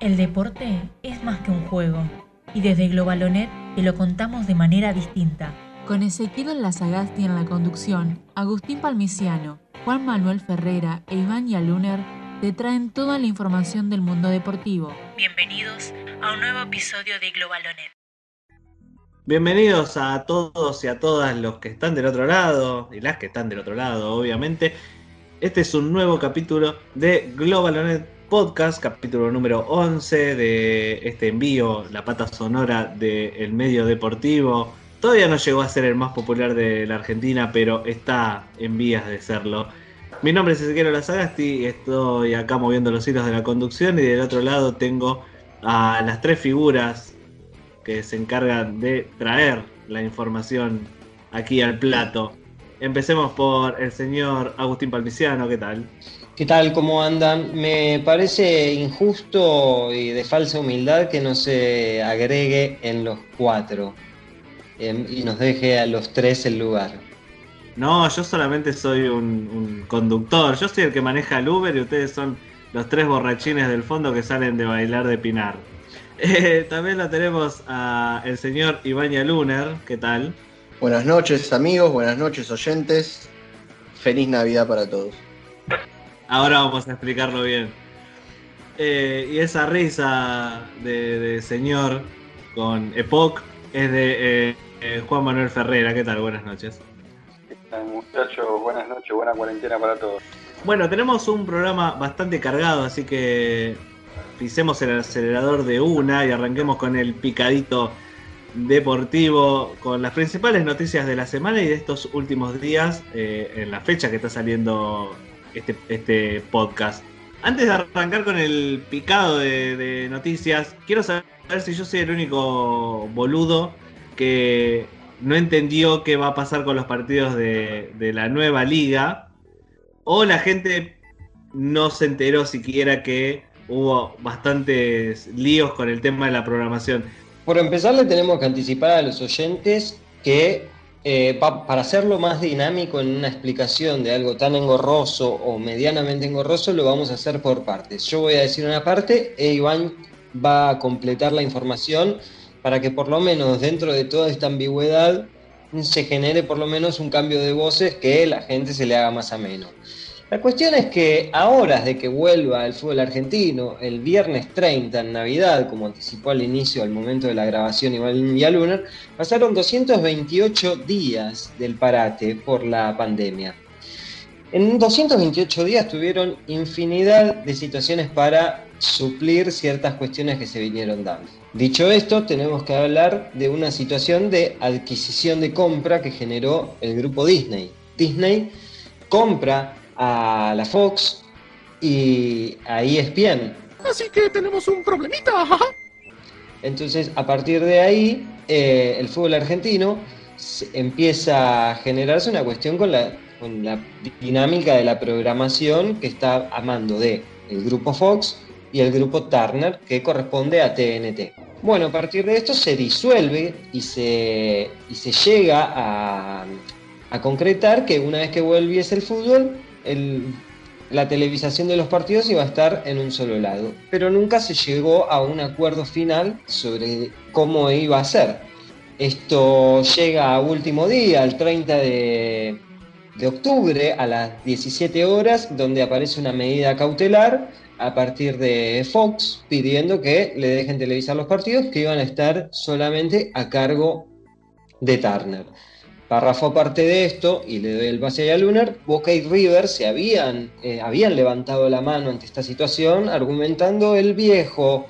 El deporte es más que un juego y desde Globalonet te lo contamos de manera distinta. Con Ezequiel Lazagasti en la conducción, Agustín Palmiciano, Juan Manuel Ferrera e Iván Yaluner te traen toda la información del mundo deportivo. Bienvenidos a un nuevo episodio de Globalonet. Bienvenidos a todos y a todas los que están del otro lado y las que están del otro lado, obviamente. Este es un nuevo capítulo de Globalonet Podcast, capítulo número 11 de este envío, la pata sonora del medio deportivo. Todavía no llegó a ser el más popular de la Argentina, pero está en vías de serlo. Mi nombre es Ezequiel Lazagasti estoy acá moviendo los hilos de la conducción y del otro lado tengo a las tres figuras que se encargan de traer la información aquí al plato. Empecemos por el señor Agustín Palmiciano, ¿qué tal? ¿Qué tal? ¿Cómo andan? Me parece injusto y de falsa humildad que no se agregue en los cuatro em, y nos deje a los tres el lugar. No, yo solamente soy un, conductor. Yo soy el que maneja el Uber y ustedes son los tres borrachines del fondo que salen de bailar de Pinar. Eh, también lo tenemos a el señor Ibaña Luner. ¿Qué tal? Buenas noches amigos, buenas noches oyentes. Feliz Navidad para todos. Ahora vamos a explicarlo bien. Eh, y esa risa de, señor con Epoch es de eh, eh, Juan Manuel Ferrera. ¿Qué tal? Buenas noches. ¿Qué tal, muchachos? Buenas noches, buena cuarentena para todos. Bueno, tenemos un programa bastante cargado, así que pisemos el acelerador de una y arranquemos con el picadito deportivo, con las principales noticias de la semana y de estos últimos días, en la fecha que está saliendo este, este podcast. Antes de arrancar con el picado de, noticias, quiero saber si yo soy el único boludo que no entendió qué va a pasar con los partidos de, de la nueva liga. O la gente no se enteró siquiera que hubo bastantes líos con el tema de la programación. Por empezar, le tenemos que anticipar a los oyentes que eh, para hacerlo más dinámico en una explicación de algo tan engorroso o medianamente engorroso, lo vamos a hacer por partes. Yo voy a decir una parte e Iván va a completar la información para que por lo menos dentro de toda esta ambigüedad se genere por lo menos un cambio de voces que la gente se le haga más ameno. La cuestión es que a horas de que vuelva el fútbol argentino, el viernes 30 en Navidad, como anticipó al inicio, al momento de la grabación Iván Lunar, pasaron 228 días del parate por la pandemia. En 228 días tuvieron infinidad de situaciones para suplir ciertas cuestiones que se vinieron dando. Dicho esto, tenemos que hablar de una situación de adquisición de compra que generó el grupo Disney. Disney compra a la Fox y a ESPN. Así que tenemos un problemita. Entonces, a partir de ahí, eh, el fútbol argentino empieza a generarse una cuestión con la, con la dinámica de la programación que está a mando de el grupo Fox y el grupo Turner, que corresponde a TNT. Bueno, a partir de esto se disuelve y se, y se llega a, a concretar que una vez que volviese el fútbol, la televisación de los partidos iba a estar en un solo lado, pero nunca se llegó a un acuerdo final sobre cómo iba a ser. Esto llega a último día, el 30 de, de octubre, a las 17 horas, donde aparece una medida cautelar a partir de Fox pidiendo que le dejen televisar los partidos que iban a estar solamente a cargo de Turner. Párrafo aparte de esto, y le doy el pase a Lunar, Boca y River se habían, eh, habían levantado la mano ante esta situación, argumentando el viejo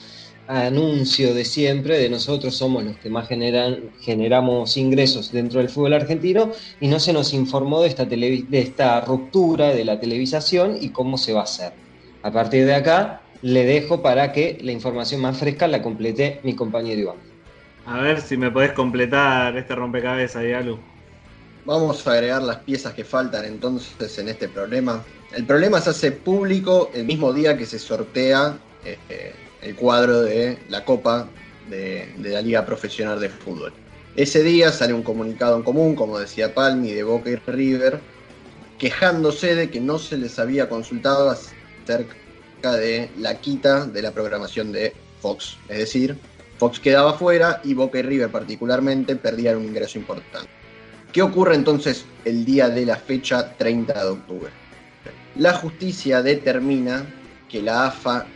anuncio de siempre de nosotros somos los que más generan, generamos ingresos dentro del fútbol argentino y no se nos informó de esta, de esta ruptura de la televisación y cómo se va a hacer. A partir de acá, le dejo para que la información más fresca la complete mi compañero Iván. A ver si me podés completar este rompecabezas, Dialu. Vamos a agregar las piezas que faltan entonces en este problema. El problema se hace público el mismo día que se sortea eh, el cuadro de la Copa de, la Liga Profesional de Fútbol. Ese día sale un comunicado en común, como decía Palmi, de Boca y River, quejándose de que no se les había consultado acerca de la quita de la programación de Fox. Es decir, Fox quedaba fuera y Boca y River particularmente perdían un ingreso importante. ¿Qué ocurre entonces el día de la fecha 30 de octubre? La justicia determina que la AFA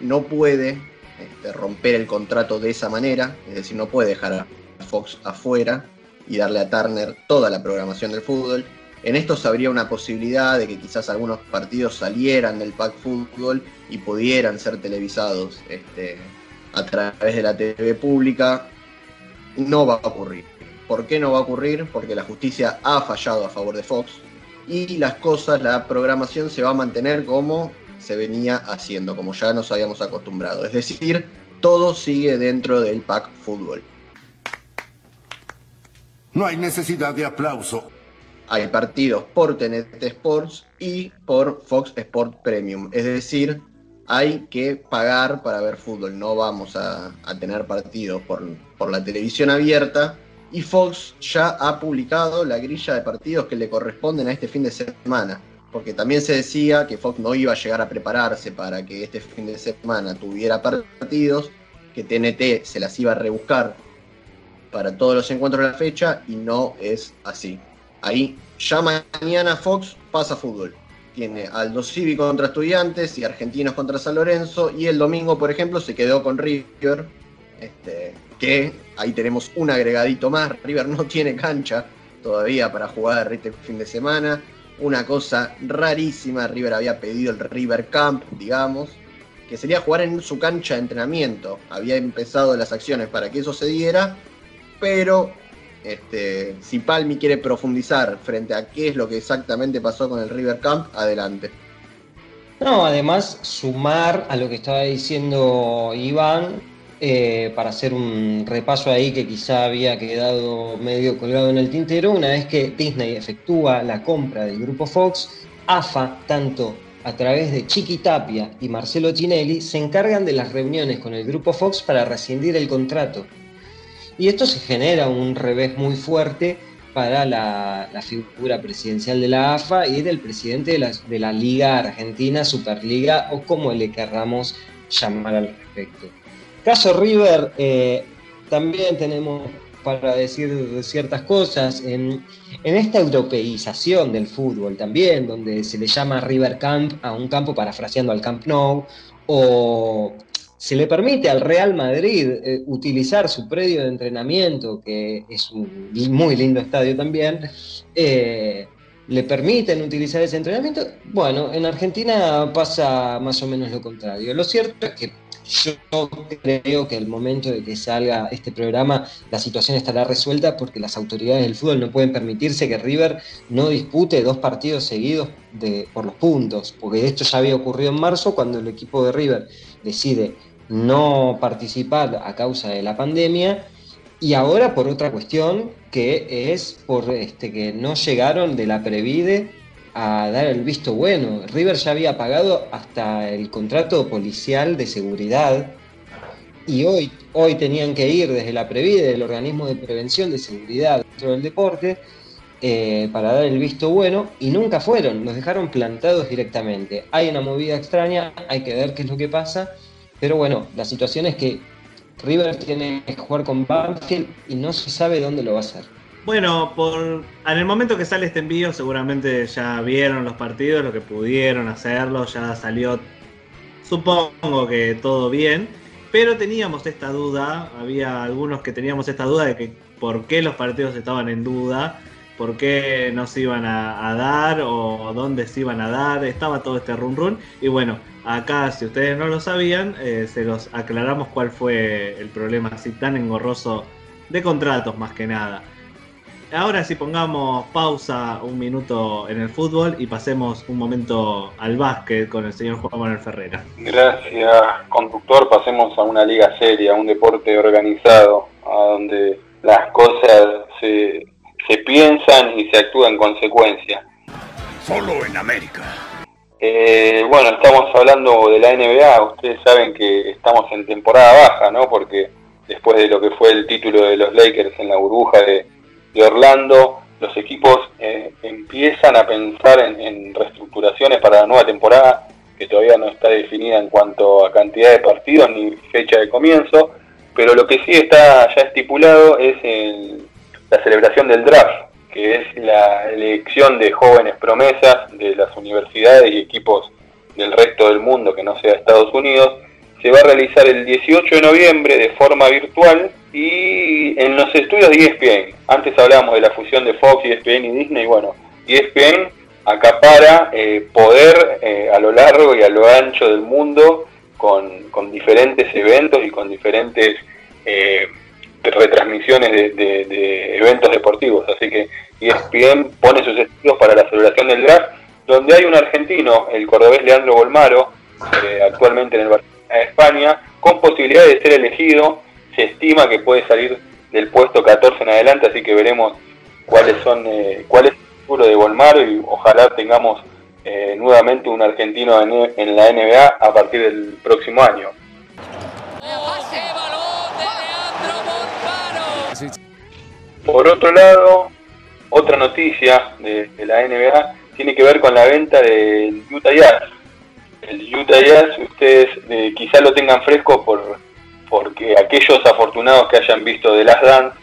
no puede este, romper el contrato de esa manera, es decir, no puede dejar a Fox afuera y darle a Turner toda la programación del fútbol. En esto se habría una posibilidad de que quizás algunos partidos salieran del pack fútbol y pudieran ser televisados este, a través de la TV pública. No va a ocurrir. ¿Por qué no va a ocurrir? Porque la justicia ha fallado a favor de Fox y las cosas, la programación se va a mantener como se venía haciendo, como ya nos habíamos acostumbrado. Es decir, todo sigue dentro del pack fútbol. No hay necesidad de aplauso. Hay partidos por TNT Sports y por Fox Sport Premium. Es decir, hay que pagar para ver fútbol. No vamos a, tener partidos por, por la televisión abierta. Y Fox ya ha publicado la grilla de partidos que le corresponden a este fin de semana. Porque también se decía que Fox no iba a llegar a prepararse para que este fin de semana tuviera partidos, que TNT se las iba a rebuscar para todos los encuentros de la fecha y no es así. Ahí ya mañana Fox pasa fútbol. Tiene Aldo Civi contra Estudiantes y Argentinos contra San Lorenzo. Y el domingo, por ejemplo, se quedó con River. Este, que ahí tenemos un agregadito más. River no tiene cancha todavía para jugar este fin de semana. Una cosa rarísima. River había pedido el River Camp, digamos, que sería jugar en su cancha de entrenamiento. Había empezado las acciones para que eso se diera pero este, si Palmi quiere profundizar frente a qué es lo que exactamente pasó con el River Camp, adelante. No, además sumar a lo que estaba diciendo Iván, eh, para hacer un repaso ahí que quizá había quedado medio colgado en el tintero, una vez que Disney efectúa la compra del grupo Fox, AFA, tanto a través de Chiqui Tapia y Marcelo Tinelli, se encargan de las reuniones con el grupo Fox para rescindir el contrato y esto se genera un revés muy fuerte para la, figura presidencial de la AFA y del presidente de la, Liga Argentina, Superliga o como le querramos llamar al respecto. Caso River, eh, también tenemos para decir ciertas cosas en, esta europeización del fútbol también, donde se le llama River Camp a un campo parafraseando al Camp Nou, o se le permite al Real Madrid eh, utilizar su predio de entrenamiento, que es un muy lindo estadio también, eh, le permiten utilizar ese entrenamiento. Bueno, en Argentina pasa más o menos lo contrario. Lo cierto es que yo creo que al momento de que salga este programa la situación estará resuelta porque las autoridades del fútbol no pueden permitirse que River no dispute dos partidos seguidos por los puntos, porque esto ya había ocurrido en marzo cuando el equipo de River decide no participar a causa de la pandemia y ahora por otra cuestión que es por este que no llegaron de la Previde a dar el visto bueno. River ya había pagado hasta el contrato policial de seguridad y hoy, hoy tenían que ir desde la Previde, el organismo de prevención de seguridad dentro del deporte, eh, para dar el visto bueno y nunca fueron, los dejaron plantados directamente. Hay una movida extraña, hay que ver qué es lo que pasa pero bueno, la situación es que River tiene que jugar con Banfield y no se sabe dónde lo va a hacer. Bueno, por en el momento que sale este envío, seguramente ya vieron los partidos, lo que pudieron hacerlo, ya salió, supongo que todo bien, pero teníamos esta duda, había algunos que teníamos esta duda de que por qué los partidos estaban en duda, por qué no se iban a, dar o dónde se iban a dar, estaba todo este run run y bueno, Acá, si ustedes no lo sabían, eh, se los aclaramos cuál fue el problema así tan engorroso de contratos más que nada. Ahora sí pongamos pausa un minuto en el fútbol y pasemos un momento al básquet con el señor Juan Manuel Ferreira. Gracias, conductor. Pasemos a una liga seria, a un deporte organizado, a donde las cosas se, se piensan y se actúa en consecuencia. Solo en América. Eh, bueno, estamos hablando de la NBA, ustedes saben que estamos en temporada baja, ¿no? Porque después de lo que fue el título de los Lakers en la burbuja de, Orlando, los equipos eh, empiezan a pensar en, reestructuraciones para la nueva temporada, que todavía no está definida en cuanto a cantidad de partidos ni fecha de comienzo, pero lo que sí está ya estipulado es la celebración del draft, que es la elección de jóvenes promesas de las universidades y equipos del resto del mundo que no sea Estados Unidos. Se va a realizar el 18 de noviembre de forma virtual y en los estudios de ESPN. Antes hablábamos de la fusión de Fox, ESPN y Disney. Bueno, ESPN acapara eh, poder eh, a lo largo y a lo ancho del mundo con, diferentes eventos y con diferentes eh, retransmisiones de, eventos deportivos. Así que ESPN pone sus estudios para la celebración del draft, donde hay un argentino, el cordobés Leandro Bolmaro, actualmente en el Barcelona de España, con posibilidad de ser elegido. Se estima que puede salir del puesto 14 en adelante, así que veremos cuáles son cuáles de Volmaro y ojalá tengamos eh, nuevamente un argentino en, la NBA a partir del próximo año. Por otro lado, otra noticia de, la NBA tiene que ver con la venta del Utah Jazz. El Utah Jazz, ustedes eh, quizá lo tengan fresco por, porque aquellos afortunados que hayan visto The Last Dance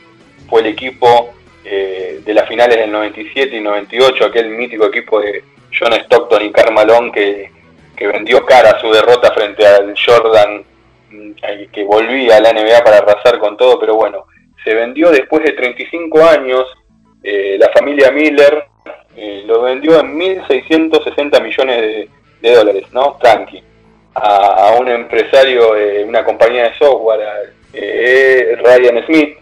fue el equipo eh, de las finales del 97 y 98, aquel mítico equipo de John Stockton y Carmalón que, que vendió cara su derrota frente al Jordan mm, que volvía a la NBA para arrasar con todo, pero bueno, se vendió después de 35 años, eh, la familia Miller eh, lo vendió en 1.660 millones de, dólares, ¿no? Tranqui, a, un empresario, de una compañía de software, Ryan Smith,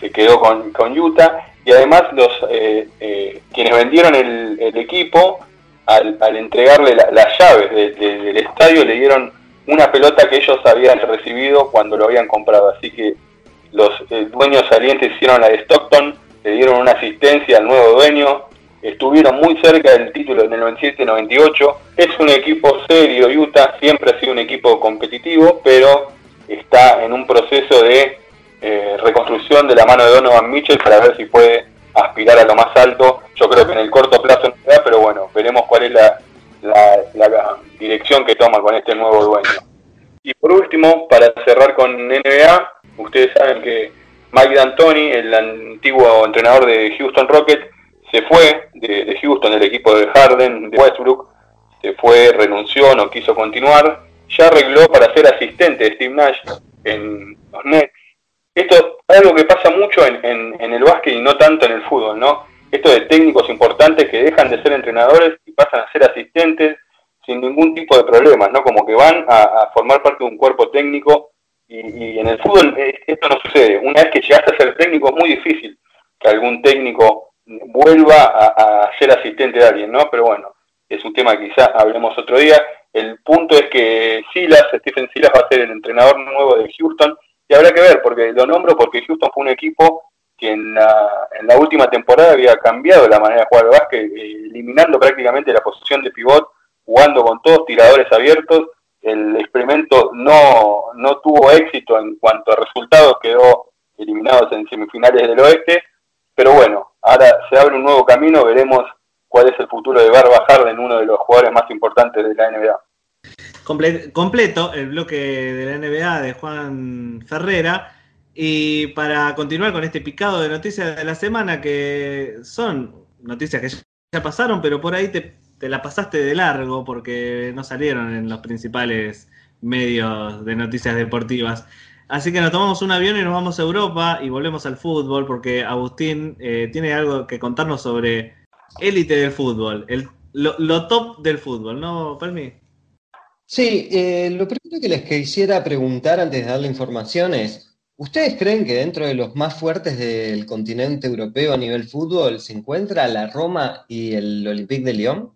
se quedó con, con Utah. Y además los eh, eh, quienes vendieron el, equipo al, entregarle las llaves del estadio le dieron una pelota que ellos habían recibido cuando lo habían comprado. Así que los eh, dueños salientes hicieron la de Stockton le dieron una asistencia al nuevo dueño estuvieron muy cerca del título en el 97-98 es un equipo serio Utah siempre ha sido un equipo competitivo pero está en un proceso de eh, reconstrucción de la mano de Donovan Mitchell para ver si puede aspirar a lo más alto. Yo creo que en el corto plazo no da, pero bueno, veremos cuál es la, la, dirección que toma con este nuevo dueño. Y por último, para cerrar con NBA, ustedes saben que Mike D'Antoni, el antiguo entrenador de Houston Rockets, se fue de, de, Houston, del equipo de Harden, de Westbrook, se fue, renunció, no quiso continuar, ya arregló para ser asistente de Steve Nash en los Nets, esto es algo que pasa mucho en, el básquet y no tanto en el fútbol, ¿no? Esto de técnicos importantes que dejan de ser entrenadores y pasan a ser asistentes sin ningún tipo de problemas, ¿no? Como que van a, formar parte de un cuerpo técnico y, en el fútbol eh, esto no sucede. Una vez que llegaste a ser técnico es muy difícil que algún técnico vuelva a, ser asistente de alguien, ¿no? Pero bueno, es un tema que quizás hablemos otro día. El punto es que Silas, Stephen Silas va a ser el entrenador nuevo de Houston y habrá que ver, porque lo nombro porque Houston fue un equipo que en la, en la última temporada había cambiado la manera de jugar al básquet, eh, eliminando prácticamente la posición de pivot, jugando con todos tiradores abiertos. El experimento no, no tuvo éxito en cuanto a resultados, quedó eliminados en semifinales del oeste, pero bueno, ahora se abre un nuevo camino, veremos cuál es el futuro de Barba Harden, uno de los jugadores más importantes de la NBA completo el bloque de la NBA de Juan Ferrera. Y para continuar con este picado de noticias de la semana, que son noticias que ya pasaron, pero por ahí te, la pasaste de largo porque no salieron en los principales medios de noticias deportivas. Así que nos tomamos un avión y nos vamos a Europa y volvemos al fútbol porque Agustín eh, tiene algo que contarnos sobre élite del fútbol, el, lo, lo, top del fútbol, ¿no, Palmi? Sí, eh, lo primero que les quisiera preguntar antes de darle información es, ¿ustedes creen que dentro de los más fuertes del continente europeo a nivel fútbol se encuentra la Roma y el Olympique de Lyon?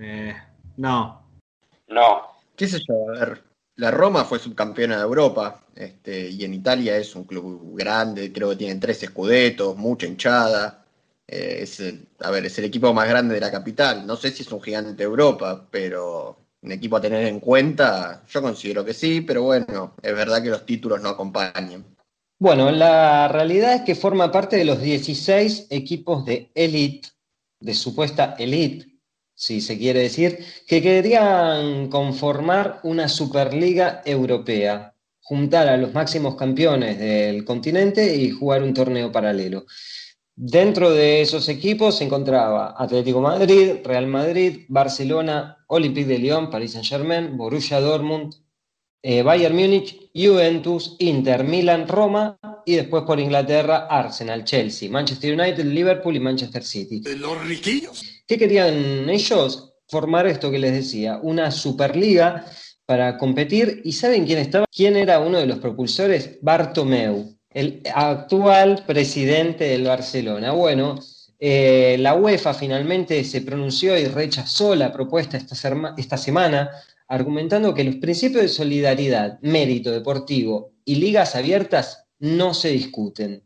Eh, no. No. ¿Qué sé yo? A ver, la Roma fue subcampeona de Europa este, y en Italia es un club grande, creo que tienen tres escudetos, mucha hinchada. Eh, es, a ver, es el equipo más grande de la capital. No sé si es un gigante de Europa, pero un equipo a tener en cuenta? Yo considero que sí, pero bueno, es verdad que los títulos no acompañan. Bueno, la realidad es que forma parte de los 16 equipos de elite, de supuesta elite, si se quiere decir, que querían conformar una Superliga Europea, juntar a los máximos campeones del continente y jugar un torneo paralelo. Dentro de esos equipos se encontraba Atlético Madrid, Real Madrid, Barcelona, Olympique de Lyon, Paris Saint-Germain, Borussia Dortmund, eh, Bayern Múnich, Juventus, Inter, Milan, Roma y después por Inglaterra Arsenal, Chelsea, Manchester United, Liverpool y Manchester City. Los riquillos. ¿Qué querían ellos? Formar esto que les decía, una superliga para competir. ¿Y saben quién estaba? ¿Quién era uno de los propulsores? Bartomeu, el actual presidente del Barcelona. Bueno, eh, la UEFA finalmente se pronunció y rechazó la propuesta esta, esta semana, argumentando que los principios de solidaridad, mérito deportivo y ligas abiertas no se discuten.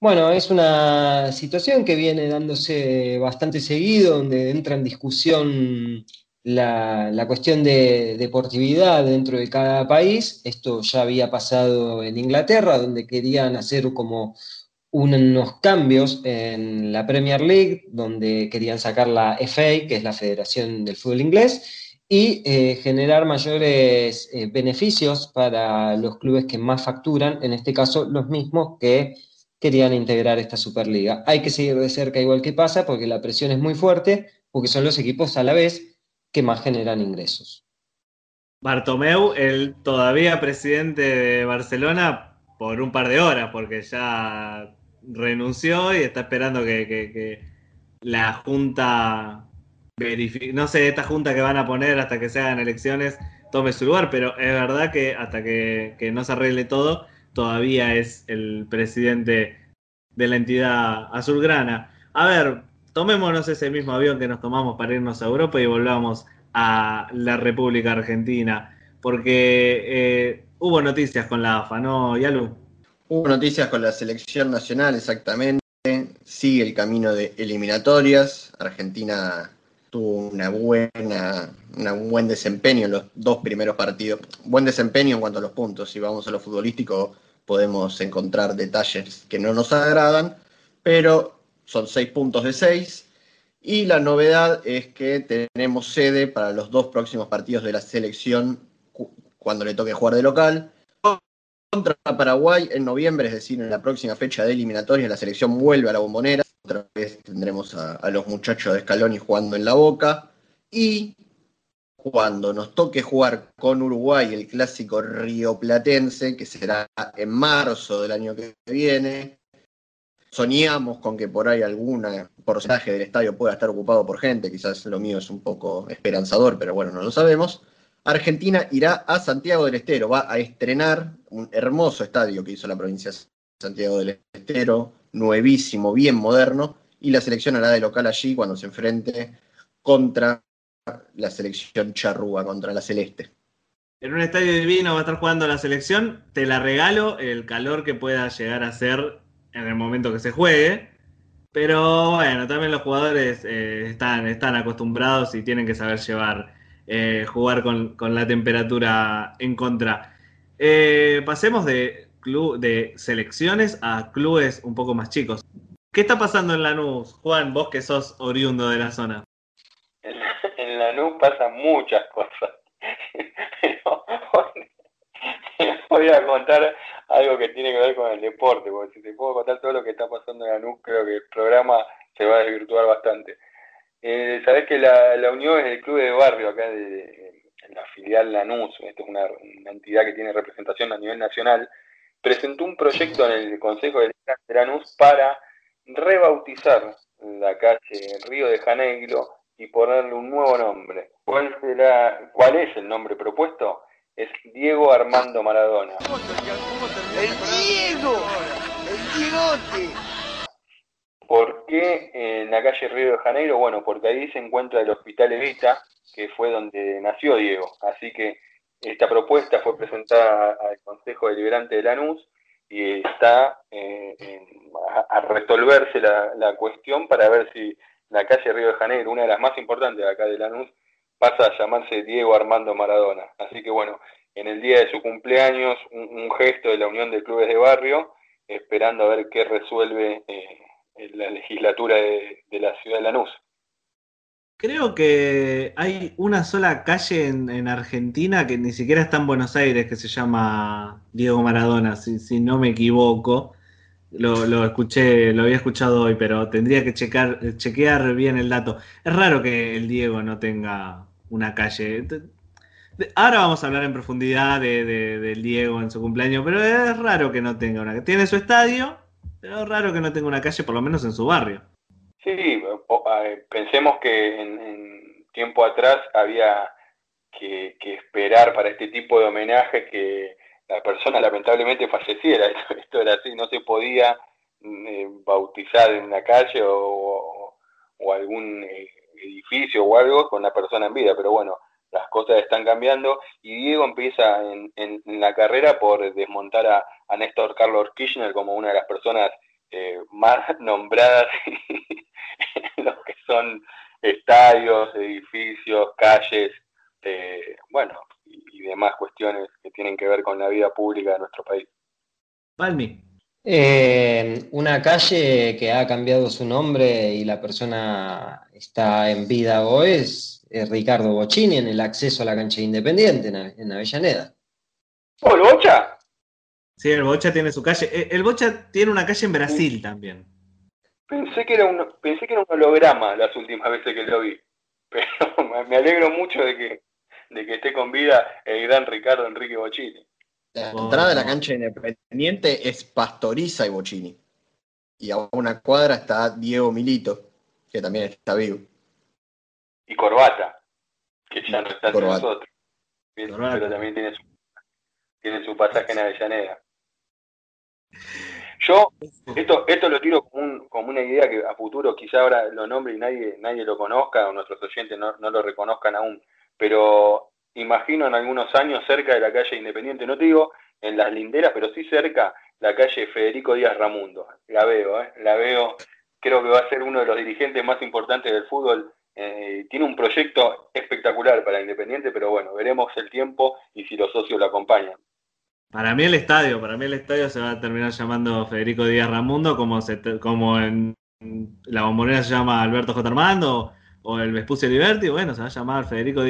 Bueno, es una situación que viene dándose bastante seguido, donde entra en discusión la, cuestión de deportividad dentro de cada país. Esto ya había pasado en Inglaterra, donde querían hacer como unos cambios en la Premier League, donde querían sacar la FA, que es la Federación del Fútbol Inglés, y eh, generar mayores eh, beneficios para los clubes que más facturan, en este caso los mismos que querían integrar esta Superliga. Hay que seguir de cerca igual que pasa, porque la presión es muy fuerte, porque son los equipos a la vez que más generan ingresos. Bartomeu, el todavía presidente de Barcelona, por un par de horas, porque ya renunció y está esperando que, la Junta no sé, esta Junta que van a poner hasta que se hagan elecciones tome su lugar, pero es verdad que hasta que, no se arregle todo, todavía es el presidente de la entidad azulgrana. A ver, tomémonos ese mismo avión que nos tomamos para irnos a Europa y volvamos a la República Argentina, porque eh, hubo noticias con la AFA, ¿no, Yalu? Hubo noticias con la selección nacional, exactamente. Sigue el camino de eliminatorias. Argentina tuvo una buena, un buen desempeño en los dos primeros partidos. Buen desempeño en cuanto a los puntos. Si vamos a lo futbolístico, podemos encontrar detalles que no nos agradan, pero son seis puntos de seis. Y la novedad es que tenemos sede para los dos próximos partidos de la selección cuando le toque jugar de local. Contra Paraguay en noviembre, es decir, en la próxima fecha de eliminatoria, la selección vuelve a la bombonera. Otra vez tendremos a, los muchachos de Scaloni jugando en la boca. Y cuando nos toque jugar con Uruguay el clásico rioplatense, que será en marzo del año que viene. Soñamos con que por ahí algún porcentaje del estadio pueda estar ocupado por gente, quizás lo mío es un poco esperanzador, pero bueno, no lo sabemos. Argentina irá a Santiago del Estero, va a estrenar un hermoso estadio que hizo la provincia de Santiago del Estero, nuevísimo, bien moderno, y la selección hará de local allí cuando se enfrente contra la selección charrúa contra la celeste. En un estadio divino va a estar jugando la selección, te la regalo el calor que pueda llegar a ser en el momento que se juegue. Pero bueno, también los jugadores eh, están, están acostumbrados y tienen que saber llevar, eh, jugar con, la temperatura en contra. Eh, pasemos de, club, de selecciones a clubes un poco más chicos. ¿Qué está pasando en Lanús? Juan, vos que sos oriundo de la zona en la NU pasan muchas cosas. voy a contar algo que tiene que ver con el deporte, porque si te puedo contar todo lo que está pasando en la NU, creo que el programa se va a desvirtuar bastante. Eh, Sabés que la, la, Unión es el club de barrio acá de, la filial Lanús, esta es una, entidad que tiene representación a nivel nacional, presentó un proyecto en el Consejo de Lanús para rebautizar la calle Río de Janeiro y ponerle un nuevo nombre. ¿Cuál, será, ¿Cuál es el nombre propuesto? Es Diego Armando Maradona. ¡El Diego! ¡El Diegote! ¿Por qué en la calle Río de Janeiro? Bueno, porque ahí se encuentra el Hospital Evita, que fue donde nació Diego. Así que esta propuesta fue presentada al Consejo Deliberante de Lanús y está eh, a, resolverse la, la cuestión para ver si la calle Río de Janeiro, una de las más importantes de acá de Lanús, pasa a llamarse Diego Armando Maradona. Así que bueno, en el día de su cumpleaños, un, gesto de la Unión de Clubes de Barrio, esperando a ver qué resuelve eh, la legislatura de, la ciudad de Lanús. Creo que hay una sola calle en, en Argentina que ni siquiera está en Buenos Aires, que se llama Diego Maradona, si, no me equivoco. Lo, lo escuché, lo había escuchado hoy, pero tendría que checar, chequear bien el dato. Es raro que el Diego no tenga una calle. Ahora vamos a hablar en profundidad de, de- del Diego en su cumpleaños, pero es raro que no tenga una. Tiene su estadio, pero es raro que no tenga una calle, por lo menos en su barrio. Sí, o- eh, pensemos que en, en tiempo atrás había que, que esperar para este tipo de homenajes que la persona lamentablemente falleciera. Esto, era así, no se podía mm, eh, bautizar en la calle o, algún eh, edificio o algo con la persona en vida, pero bueno, las cosas están cambiando y Diego empieza en, en- en la carrera por desmontar a, a Néstor Carlos Kirchner como una de las personas eh, más nombradas en lo que son estadios, edificios, calles, eh, bueno, y, y demás cuestiones que tienen que ver con la vida pública de nuestro país. Palmi. Eh, una calle que ha cambiado su nombre y la persona está en vida hoy es, es Ricardo Bocini en el acceso a la cancha de Independiente en, en Avellaneda. ¡Oh, el Bocha! Sí, el Bocha tiene su calle. Eh, El Bocha tiene una calle en Brasil también. Pensé que era un, pensé que era un holograma las últimas veces que lo vi, pero me- me alegro mucho de que, de que esté con vida el gran Ricardo Enrique Bocini. La Oh. entrada de la cancha independiente es Pastoriza y Bocini. Y a una cuadra está Diego Milito, que también está vivo. Y Corbata, que ya no está entre nosotros, pero también tiene su, tiene su pasaje en Avellaneda. Yo Esto, esto lo tiro como, un- como una idea que a futuro quizá ahora lo nombre y nadie, nadie lo conozca o nuestros oyentes no, no lo reconozcan aún, pero imagino en algunos años cerca de la calle Independiente, no te digo en las linderas, pero sí cerca la calle Federico Díaz Ramundo. La veo, ¿eh? la veo, creo que va a ser uno de los dirigentes más importantes del fútbol. eh, tiene un proyecto espectacular para Independiente, pero bueno, veremos el tiempo y si los socios lo acompañan. Para mí el estadio, para mí el estadio se va a terminar llamando Federico Díaz Ramundo, como, se como en la bombonera se llama Alberto J. Armando o el Vespucio Liberty, bueno, se va a llamar Federico,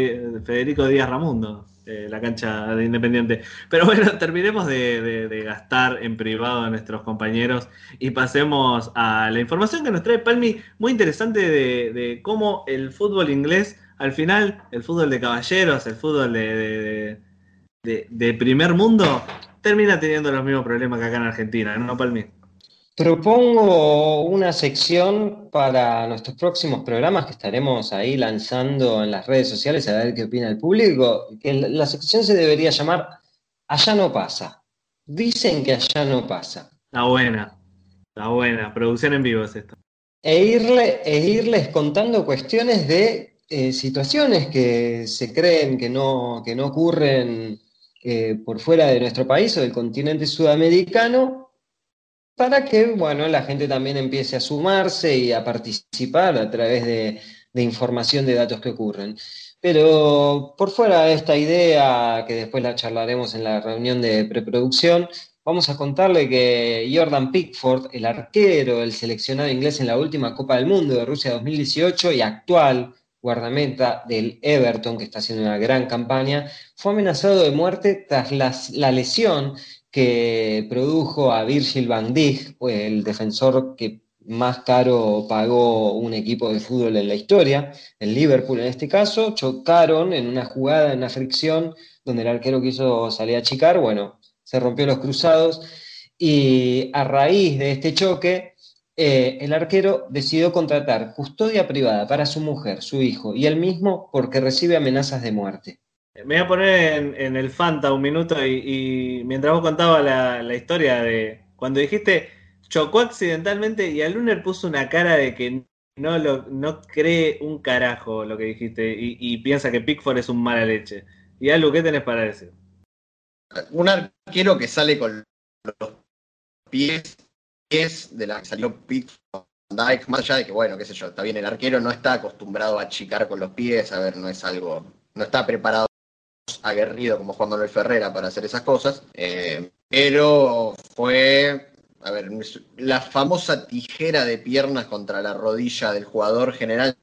Federico Díaz Ramundo, eh, la cancha de Independiente. Pero bueno, terminemos de, gastar en privado a nuestros compañeros y pasemos a la información que nos trae Palmi, muy interesante de cómo el fútbol inglés, al final, el fútbol de caballeros, el fútbol de- de- primer mundo termina teniendo los mismos problemas que acá en Argentina, ¿no, Palmi? Propongo una sección para nuestros próximos programas que estaremos ahí lanzando en las redes sociales a ver qué opina el público. La la sección se debería llamar Allá no pasa. Dicen que allá no pasa. Está buena, está buena. Producción en vivo es esto. E, irle, e irles contando cuestiones de eh, situaciones que se creen que no, que no ocurren eh, por fuera de nuestro país o del continente sudamericano, para que bueno, la gente también empiece a sumarse y a participar a través de, de información de datos que ocurren. Pero por fuera de esta idea, que después la charlaremos en la reunión de preproducción, Vamos a contarle que Jordan Pickford, el arquero del seleccionado inglés en la última Copa del Mundo de Rusia 2018 y actual guardameta del Everton, que está haciendo una gran campaña, fue amenazado de muerte tras la lesión que produjo a Virgil van Dijk, el defensor que más caro pagó un equipo de fútbol en la historia, el Liverpool en este caso, chocaron en una jugada, en una fricción, donde el arquero quiso salir a achicar, bueno, se rompió los cruzados y a raíz de este choque, eh, el arquero decidió contratar custodia privada para su mujer, su hijo y él mismo porque recibe amenazas de muerte. Me voy a poner en, en el Fanta un minuto y, y mientras vos contabas la, la historia de cuando dijiste chocó accidentalmente y Aluner puso una cara de que no lo no cree un carajo lo que dijiste y, y piensa que Pickford es un mala leche. Y Alu, ¿qué tenés para decir? Un arquero que sale con los pies, de la que salió Pickford, Van Dijk, más allá de que, bueno, qué sé yo, está bien, el arquero no está acostumbrado a achicar con los pies, a ver, no es algo, no está preparado, aguerrido como Juan Manuel Ferrera para hacer esas cosas, eh, pero fue, a ver, la famosa tijera de piernas contra la rodilla del jugador generalmente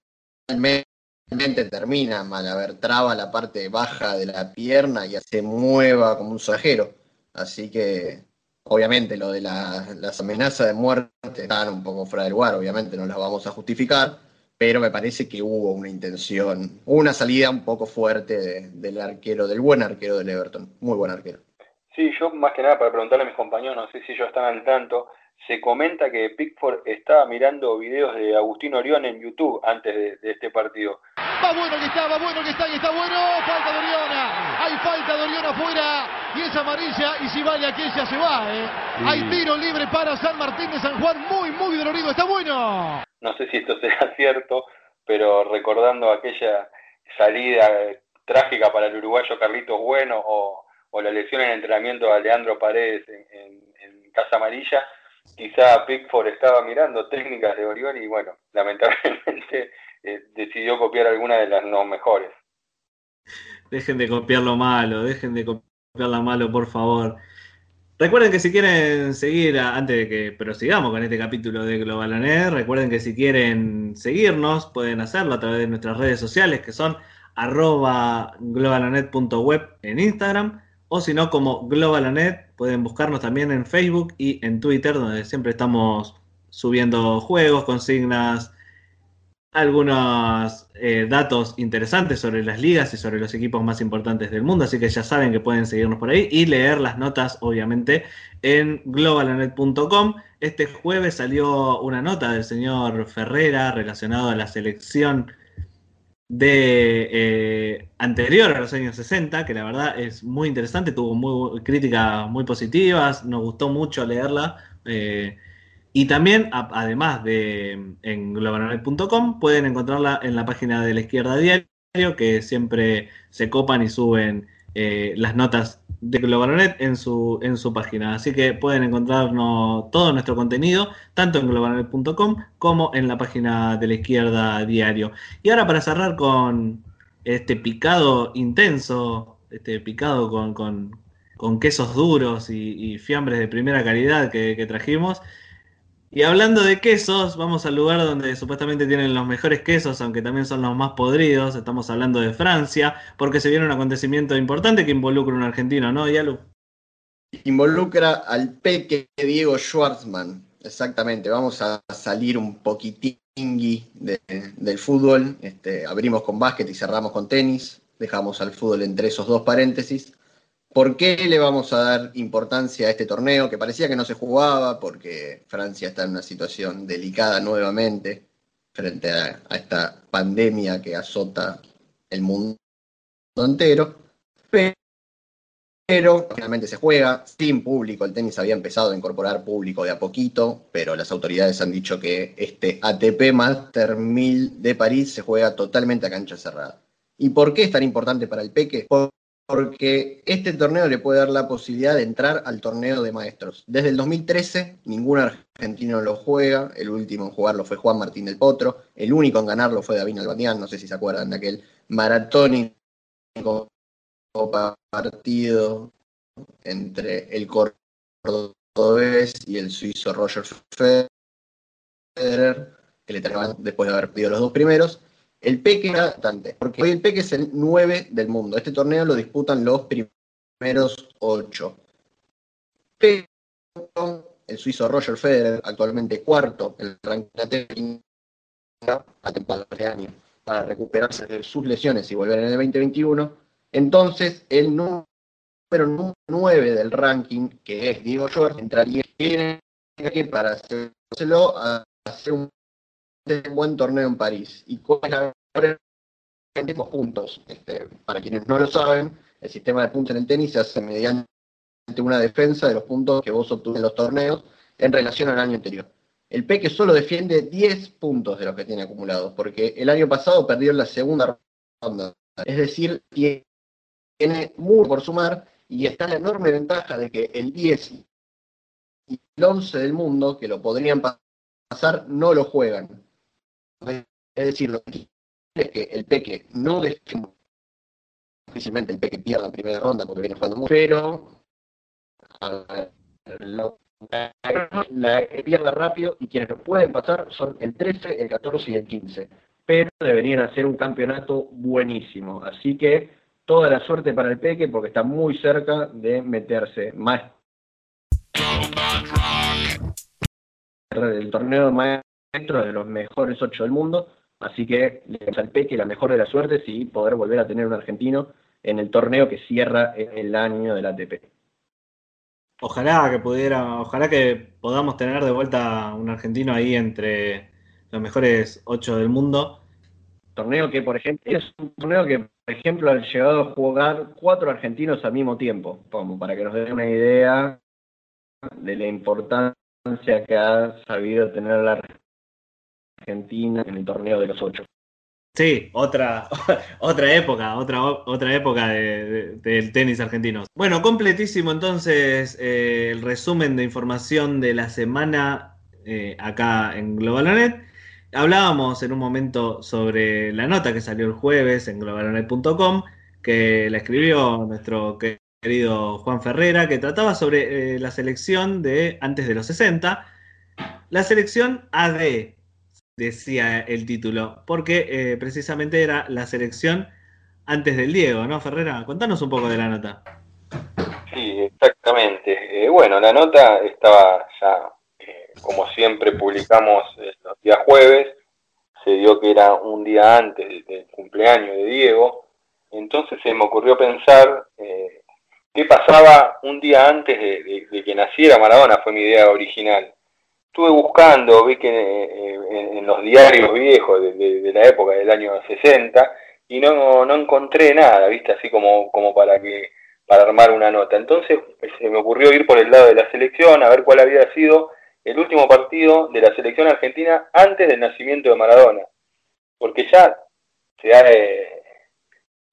termina mal, a ver, traba la parte baja de la pierna y se mueva como un sajero. Así que, obviamente, lo de la- las amenazas de muerte están un poco fuera del lugar, obviamente no las vamos a justificar, pero me parece que hubo una intención, una salida un poco fuerte de- del arquero, del buen arquero del Everton, muy buen arquero. Sí, yo más que nada para preguntarle a mis compañeros, no sé si ellos están al tanto, se comenta que Pickford estaba mirando videos de Agustín Orión en YouTube antes de, de este partido. Va bueno que está, va bueno que está y está bueno. Falta de Oriona. Hay falta de Oriona afuera. Y es amarilla. Y si vale aquella se va, ¿eh? Hay tiro libre para San Martín de San Juan. Muy, muy dolorido. Está bueno. No sé si esto será cierto, pero recordando aquella salida eh, trágica para el uruguayo Carlitos Bueno o, o la lesión en el entrenamiento de Leandro Paredes en, en- en Casa Amarilla, quizá Pickford estaba mirando técnicas de Orión y bueno, lamentablemente eh, decidió copiar alguna de las no mejores. Dejen de copiar lo malo, dejen de copiar lo malo, por favor. Recuerden que si quieren seguir, antes de que prosigamos con este capítulo de Globalonet, recuerden que si quieren seguirnos, pueden hacerlo a través de nuestras redes sociales, que son arroba globalonet.web en Instagram, o si no, como Globalonet, pueden buscarnos también en Facebook y en Twitter, donde siempre estamos subiendo juegos, consignas, algunos eh, datos interesantes sobre las ligas y sobre los equipos más importantes del mundo, así que ya saben que pueden seguirnos por ahí y leer las notas, obviamente, en globalonet.com. Este jueves salió una nota del señor Ferrera relacionado a la selección de eh, anterior a los años 60, que la verdad es muy interesante, tuvo muy, críticas muy positivas, nos gustó mucho leerla. eh, y también, además de en globalonet.com, pueden encontrarla en la página de la izquierda diario, que siempre se copan y suben eh, las notas de Globalonet en su, en su página. Así que pueden encontrarnos todo nuestro contenido, tanto en globalonet.com como en la página de la izquierda diario. Y ahora para cerrar con este picado intenso, este picado con, con- con quesos duros y, fiambres de primera calidad que trajimos. Y hablando de quesos, vamos al lugar donde supuestamente tienen los mejores quesos, aunque también son los más podridos. Estamos hablando de Francia, porque se viene un acontecimiento importante que involucra a un argentino, ¿no, Yalu? Involucra al peque Diego Schwartzman. Exactamente, vamos a salir un poquitingui de- del fútbol. Este, abrimos con básquet y cerramos con tenis. Dejamos al fútbol entre esos dos paréntesis. ¿Por qué le vamos a dar importancia a este torneo que parecía que no se jugaba? Porque Francia está en una situación delicada nuevamente frente a, esta pandemia que azota el mundo entero. Pero pero finalmente se juega sin público. El tenis había empezado a incorporar público de a poquito, pero las autoridades han dicho que este ATP Master 1000 de París se juega totalmente a cancha cerrada. ¿Y por qué es tan importante para el Peque? Por- Porque este torneo le puede dar la posibilidad de entrar al torneo de maestros. Desde el 2013 ningún argentino lo juega, el último en jugarlo fue Juan Martín del Potro, el único en ganarlo fue David Albanián, no sé si se acuerdan de aquel maratónico partido entre el cordobés y el suizo Roger Federer, que le terminaron después de haber perdido los dos primeros. El Peque era bastante, porque hoy el Peque es el 9 del mundo. Este torneo lo disputan los primeros 8. Pero el suizo Roger Federer, actualmente cuarto en el ranking a temporada de año, para recuperarse de sus lesiones y volver en el 2021. Entonces, el número 9 del ranking, que es Diego Schwartz, entraría aquí para hacérselo a hacer un, un buen torneo en París. ¿Y cuál es la puntos? Este, para quienes no lo saben, el sistema de puntos en el tenis se hace mediante una defensa de los puntos que vos obtuviste en los torneos en relación al año anterior. El Peque solo defiende 10 puntos de los que tiene acumulados, porque el año pasado perdió en la segunda ronda. Es decir, tiene tiene mucho por sumar y está la enorme ventaja de que el 10 y el 11 del mundo, que lo podrían pasar, no lo juegan. Es decir, lo que es que el Peque no difícilmente el Peque pierda en primera ronda porque viene jugando mucho, pero la que pierda rápido y quienes lo pueden pasar son el 13, el 14 y el 15. pero deberían hacer un campeonato buenísimo. Así que toda la suerte para el Peque porque está muy cerca de meterse más el torneo de maestros de los mejores ocho del mundo. Así que le al Peque la mejor de las suertes y poder volver a tener un argentino en el torneo que cierra el año del ATP. Ojalá que pudiera, ojalá que podamos tener de vuelta un argentino ahí entre los mejores ocho del mundo. Torneo que, por ejemplo, es un torneo que, por ejemplo, han llegado a jugar cuatro argentinos al mismo tiempo, como para que nos den una idea de la importancia que ha sabido tener la Argentina en el torneo de los ocho. Sí, otra, otra época, otra, otra época del tenis argentino. Bueno, completísimo entonces eh, el resumen de información de la semana eh, acá en Globalonet. Hablábamos en un momento sobre la nota que salió el jueves en globalonet.com, que la escribió nuestro querido Juan Ferrera, que trataba sobre eh, la selección de antes de los 60. La selección AD, decía el título, porque eh, precisamente era la selección antes del Diego, ¿no, Ferrera? Contanos un poco de la nota. Sí, exactamente. Eh, bueno, la nota estaba ya como siempre publicamos los días jueves, se dio que era un día antes del cumpleaños de Diego, entonces se me ocurrió pensar eh, qué pasaba un día antes de, que naciera Maradona, fue mi idea original. Estuve buscando, vi que eh, en, los diarios viejos de, la época del año 60 y no, no encontré nada, viste, así como, como para que para armar una nota. Entonces se me ocurrió ir por el lado de la selección, a ver cuál había sido el último partido de la selección argentina antes del nacimiento de Maradona. Porque ya se, eh,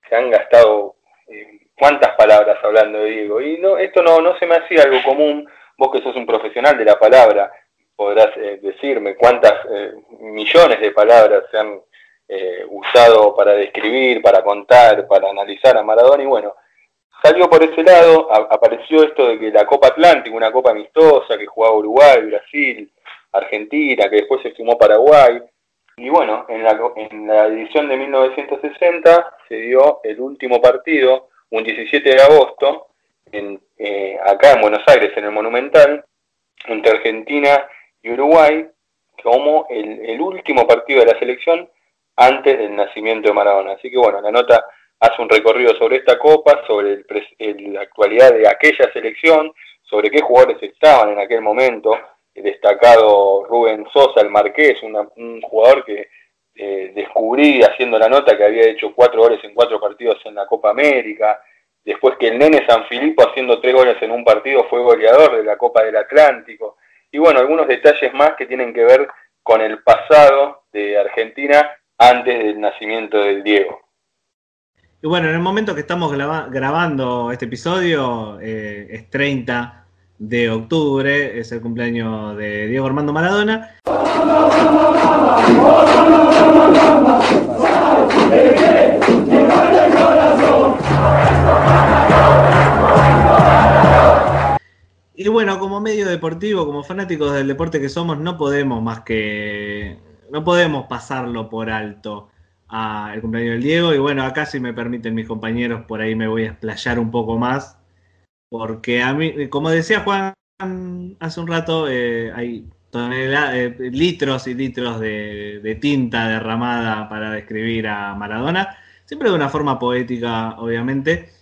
se han gastado eh, cuántas palabras hablando de Diego. Y no, esto no, no se me hacía algo común. Vos que sos un profesional de la palabra, podrás eh, decirme cuántas millones de palabras se han usado para describir, para contar, para analizar a Maradona. Y bueno, salió por ese lado, apareció esto de que la Copa Atlántica, una copa amistosa que jugaba Uruguay, Brasil, Argentina, que después se sumó Paraguay. Y bueno, en la, en la edición de 1960 se dio el último partido, un 17 de agosto, en, eh, acá en Buenos Aires, en el Monumental, entre Argentina y Uruguay, como el, el último partido de la selección antes del nacimiento de Maradona. Así que bueno, la nota hace un recorrido sobre esta copa, sobre la actualidad de aquella selección, sobre qué jugadores estaban en aquel momento, el destacado Rubén Sosa, el Marqués, un jugador que eh, descubrí haciendo la nota que había hecho cuatro goles en cuatro partidos en la Copa América, después que el nene San Filipo haciendo tres goles en un partido fue goleador de la Copa del Atlántico, y bueno, algunos detalles más que tienen que ver con el pasado de Argentina antes del nacimiento del Diego. Y bueno, en el momento que estamos grabando este episodio, eh, es 30 de octubre, es el cumpleaños de Diego Armando Maradona. Y bueno, como medio deportivo, como fanáticos del deporte que somos, no podemos más que. No podemos pasarlo por alto el cumpleaños del Diego. Y bueno, acá si me permiten mis compañeros, por ahí me voy a explayar un poco más. Porque a mí, como decía Juan hace un rato, eh, hay eh, litros y litros de, tinta derramada para describir a Maradona. Siempre de una forma poética, obviamente.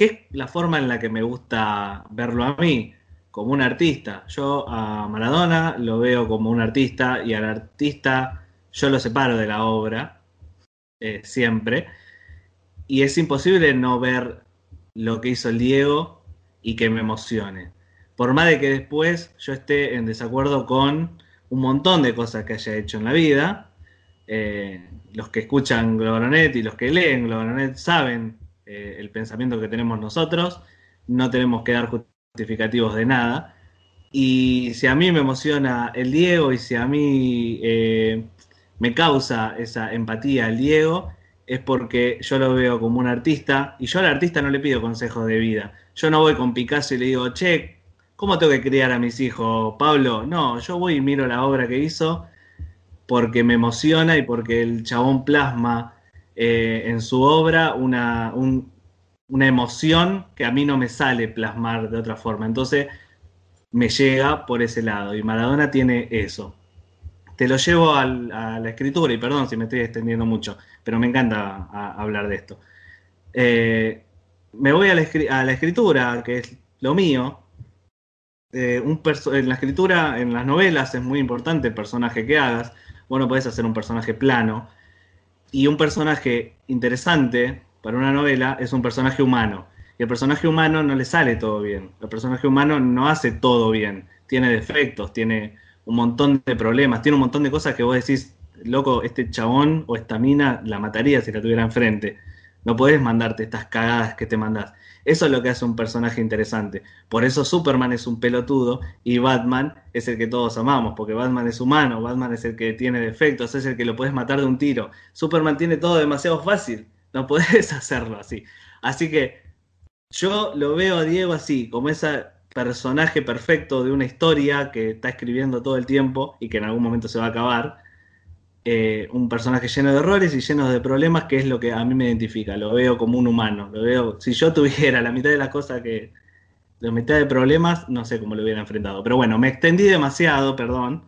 Que es la forma en la que me gusta verlo a mí, como un artista. Yo a Maradona lo veo como un artista y al artista yo lo separo de la obra eh, siempre. Y es imposible no ver lo que hizo el Diego y que me emocione. Por más de que después yo esté en desacuerdo con un montón de cosas que haya hecho en la vida, eh, los que escuchan Globalonet y los que leen Globalonet saben eh, el pensamiento que tenemos nosotros, no tenemos que dar justificativos de nada. Y si a mí me emociona el Diego y si a mí me causa esa empatía al Diego es porque yo lo veo como un artista y yo al artista no le pido consejos de vida. Yo no voy con Picasso y le digo, che, ¿cómo tengo que criar a mis hijos, Pablo? No, yo voy y miro la obra que hizo, porque me emociona y porque el chabón plasma eh, en su obra una, un- una emoción que a mí no me sale plasmar de otra forma. Entonces me llega por ese lado y Maradona tiene eso. Te lo llevo a la escritura y perdón si me estoy extendiendo mucho, pero me encanta hablar de esto. Eh, me voy a la, escritura, que es lo mío. Eh, en la escritura, en las novelas, es muy importante el personaje que hagas. Bueno, podés hacer un personaje plano. Y un personaje interesante para una novela es un personaje humano. Y el personaje humano no le sale todo bien. El personaje humano no hace todo bien. Tiene defectos, tiene un montón de problemas, tiene un montón de cosas que vos decís, loco, este chabón o esta mina la mataría si la tuviera enfrente. No podés mandarte estas cagadas que te mandás. Eso es lo que hace un personaje interesante. Por eso Superman es un pelotudo y Batman es el que todos amamos, porque Batman es humano, Batman es el que tiene defectos, es el que lo puedes matar de un tiro. Superman tiene todo demasiado fácil, no podés hacerlo así. Así que yo lo veo a Diego así, como ese personaje perfecto de una historia que está escribiendo todo el tiempo y que en algún momento se va a acabar. Eh, un personaje lleno de errores y lleno de problemas, que es lo que a mí me identifica. Lo veo como un humano. Lo veo, si yo tuviera la mitad de las cosas que. La mitad de problemas, no sé cómo lo hubiera enfrentado. Pero bueno, me extendí demasiado, perdón.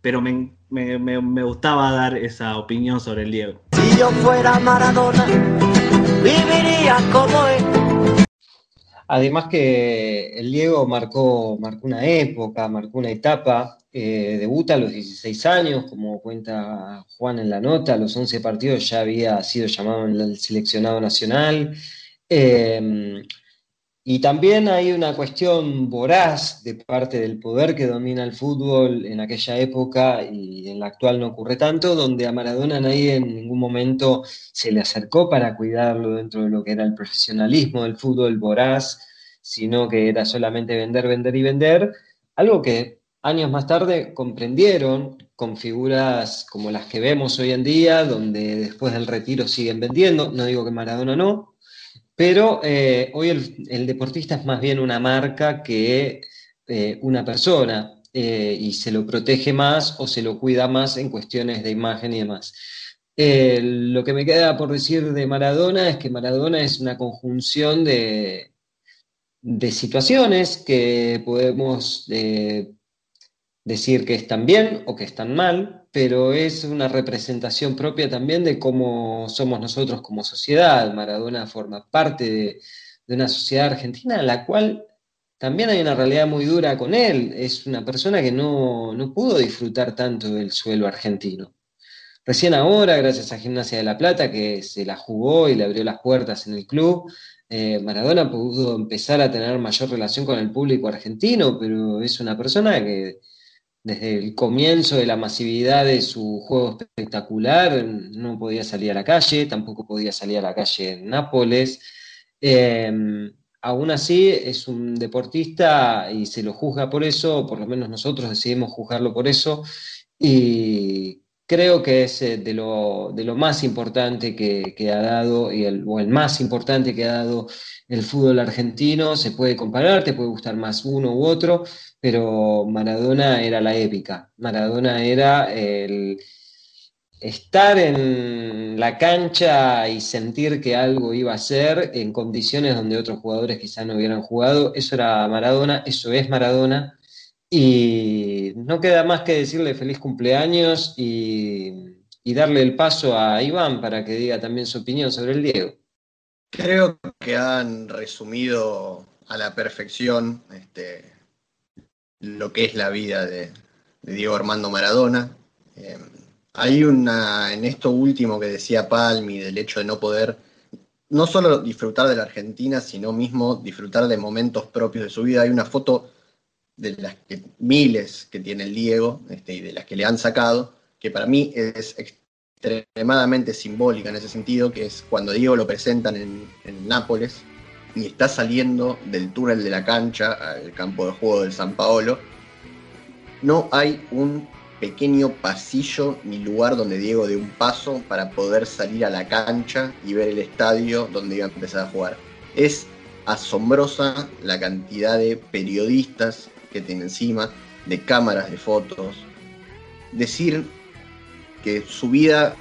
Pero me, me- me- me gustaba dar esa opinión sobre el Diego. Si yo fuera Maradona, viviría como él. Además que el Diego marcó, marcó una época, marcó una etapa, debuta a los 16 años, como cuenta Juan en la nota, a los 11 partidos ya había sido llamado el seleccionado nacional. Eh, y también hay una cuestión voraz de parte del poder que domina el fútbol en aquella época y en la actual no ocurre tanto, donde a Maradona nadie en ningún momento se le acercó para cuidarlo dentro de lo que era el profesionalismo del fútbol voraz, sino que era solamente vender, vender y vender, algo que años más tarde comprendieron con figuras como las que vemos hoy en día, donde después del retiro siguen vendiendo, no digo que Maradona no, pero eh, hoy el, deportista es más bien una marca que eh, una persona eh, y se lo protege más o se lo cuida más en cuestiones de imagen y demás. Lo que me queda por decir de Maradona es que Maradona es una conjunción de, de situaciones que podemos decir que están bien o que están mal, pero es una representación propia también de cómo somos nosotros como sociedad. Maradona forma parte de, una sociedad argentina en la cual también hay una realidad muy dura con él. Es una persona que no, no pudo disfrutar tanto del suelo argentino. Recién ahora, gracias a Gimnasia de la Plata, que se la jugó y le abrió las puertas en el club, eh, Maradona pudo empezar a tener mayor relación con el público argentino, pero es una persona que desde el comienzo de la masividad de su juego espectacular no podía salir a la calle, tampoco podía salir a la calle en Nápoles. Eh, aún así es un deportista y se lo juzga por eso, por lo menos nosotros decidimos juzgarlo por eso, y creo que es eh, de lo, de lo más importante que, que ha dado, y el, o el más importante que ha dado el fútbol argentino. Se puede comparar, te puede gustar más uno u otro, pero Maradona era la épica. Maradona era el estar en la cancha y sentir que algo iba a ser en condiciones donde otros jugadores quizás no hubieran jugado. Eso era Maradona, eso es Maradona. Y no queda más que decirle feliz cumpleaños y, darle el paso a Iván para que diga también su opinión sobre el Diego. Creo que han resumido a la perfección este, lo que es la vida de, de Diego Armando Maradona. Eh, hay una, en esto último que decía Palmi, del hecho de no poder no solo disfrutar de la Argentina, sino mismo disfrutar de momentos propios de su vida. Hay una foto de las que, miles que tiene el Diego este, y de las que le han sacado, que para mí es extremadamente simbólica en ese sentido, que es cuando Diego lo presentan en, en Nápoles y está saliendo del túnel de la cancha al campo de juego del San Paolo, no hay un pequeño pasillo ni lugar donde Diego dé un paso para poder salir a la cancha y ver el estadio donde iba a empezar a jugar. Es asombrosa la cantidad de periodistas que tiene encima, de cámaras de fotos. Decir que su vida,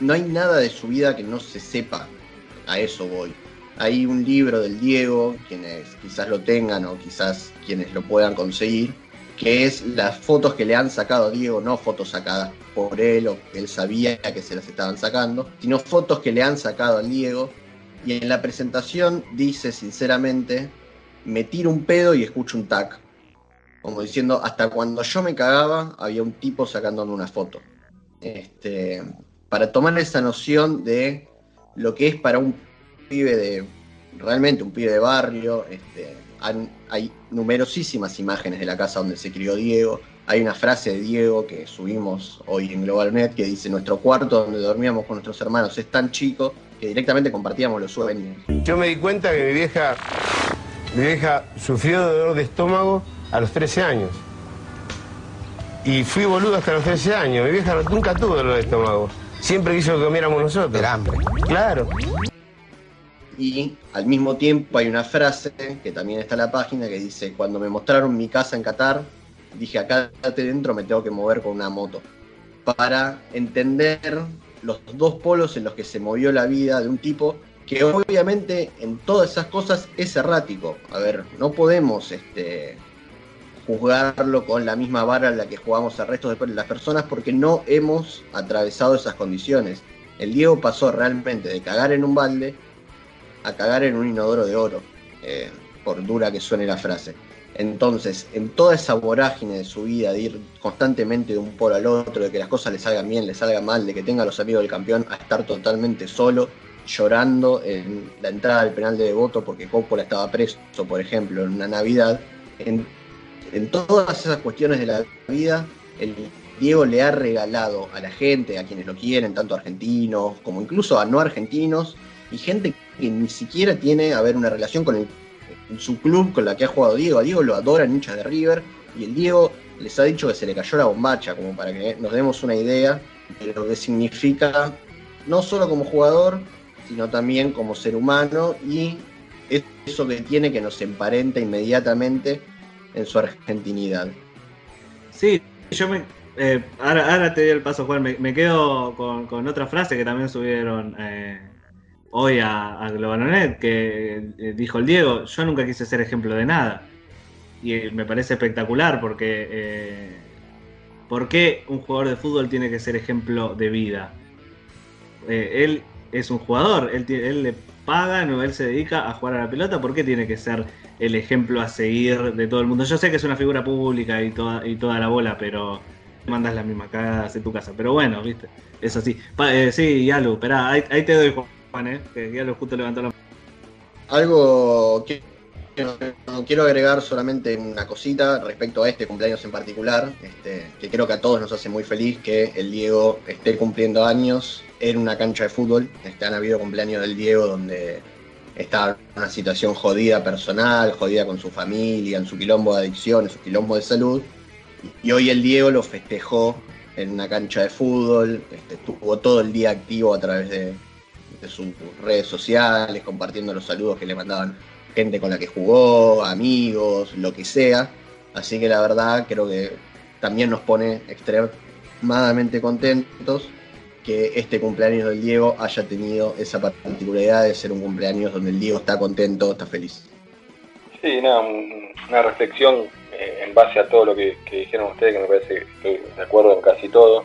no hay nada de su vida que no se sepa. A eso voy. Hay un libro del Diego, quienes quizás lo tengan o quizás quienes lo puedan conseguir, que es las fotos que le han sacado a Diego, no fotos sacadas por él o él sabía que se las estaban sacando, sino fotos que le han sacado al Diego. Y en la presentación dice sinceramente, me tiro un pedo y escucho un tac. Como diciendo, hasta cuando yo me cagaba había un tipo sacándome una foto. Este, para tomar esa noción de lo que es para un pibe de, realmente un pibe de barrio, este, hay numerosísimas imágenes de la casa donde se crió Diego. Hay una frase de Diego que subimos hoy en GlobalNet que dice, nuestro cuarto donde dormíamos con nuestros hermanos es tan chico que directamente compartíamos los sueños. Yo me di cuenta que mi vieja, mi vieja sufrió de dolor de estómago a los 13 años. Y fui boludo hasta los 13 años. Mi vieja nunca tuvo dolor de estómago. Siempre quiso que comiéramos nosotros. Era hambre. Claro. Y al mismo tiempo hay una frase que también está en la página que dice, cuando me mostraron mi casa en Qatar, dije, acá dentro me tengo que mover con una moto. Para entender los dos polos en los que se movió la vida de un tipo que obviamente en todas esas cosas es errático. A ver, no podemos este, juzgarlo con la misma vara en la que jugamos al resto de las personas porque no hemos atravesado esas condiciones. El Diego pasó realmente de cagar en un balde a cagar en un inodoro de oro, eh, por dura que suene la frase. Entonces, en toda esa vorágine de su vida, de ir constantemente de un polo al otro, de que las cosas le salgan bien, le salgan mal, de que tenga los amigos del campeón, a estar totalmente solo, llorando en la entrada del penal de Devoto porque Coppola estaba preso, por ejemplo, en una Navidad, en, en todas esas cuestiones de la vida, el Diego le ha regalado a la gente, a quienes lo quieren, tanto argentinos como incluso a no argentinos, y gente que ni siquiera tiene a ver una relación con su club con la que ha jugado Diego. A Diego lo adoran hinchas de River y el Diego les ha dicho que se le cayó la bombacha, como para que nos demos una idea de lo que significa, no solo como jugador, sino también como ser humano y eso que tiene que nos emparenta inmediatamente en su argentinidad. Sí, yo me. Eh, ahora, te doy el paso, Juan. Me, quedo con, otra frase que también subieron eh, hoy a, a Globalonet, que eh, dijo el Diego, yo nunca quise ser ejemplo de nada. Y me parece espectacular porque ¿por qué un jugador de fútbol tiene que ser ejemplo de vida? él es un jugador, él, él le pagan o él se dedica a jugar a la pelota, ¿por qué tiene que ser el ejemplo a seguir de todo el mundo? Yo sé que es una figura pública y toda, y toda la bola, pero mandas la misma cagada en tu casa. Pero bueno, viste, es así. sí, Yalu, espera, ahí, ahí te doy ¿eh? que ya lo justo levantó la Algo que quiero agregar solamente una cosita respecto a este cumpleaños en particular, este, que creo que a todos nos hace muy feliz que el Diego esté cumpliendo años en una cancha de fútbol. Este, han habido cumpleaños del Diego donde está en una situación jodida personal, jodida con su familia, en su quilombo de adicción, en su quilombo de salud. Y hoy el Diego lo festejó en una cancha de fútbol, este, estuvo todo el día activo a través de, de sus redes sociales, compartiendo los saludos que le mandaban gente con la que jugó, amigos, lo que sea. Así que la verdad creo que también nos pone extremadamente contentos que este cumpleaños del Diego haya tenido esa particularidad de ser un cumpleaños donde el Diego está contento, está feliz. Sí, nada, una reflexión eh, en base a todo lo que, dijeron ustedes, que me parece que estoy de acuerdo en casi todo,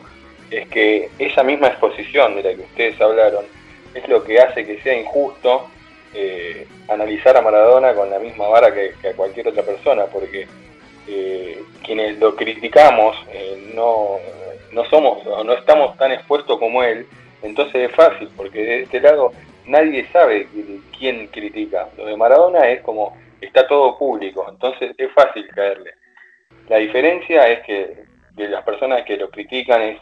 es que esa misma exposición de la que ustedes hablaron es lo que hace que sea injusto eh, analizar a Maradona con la misma vara que, a cualquier otra persona, porque eh, quienes lo criticamos no, no somos o no estamos tan expuestos como él, entonces es fácil, porque de este lado nadie sabe quién critica. Lo de Maradona es como está todo público, entonces es fácil caerle. La diferencia es que de las personas que lo critican es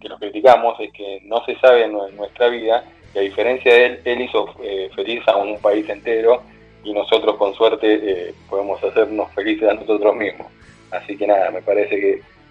que lo criticamos es que no se sabe en nuestra vida y a diferencia de él, él hizo eh, feliz a un país entero y nosotros con suerte eh, podemos hacernos felices a nosotros mismos. Así que nada, me parece que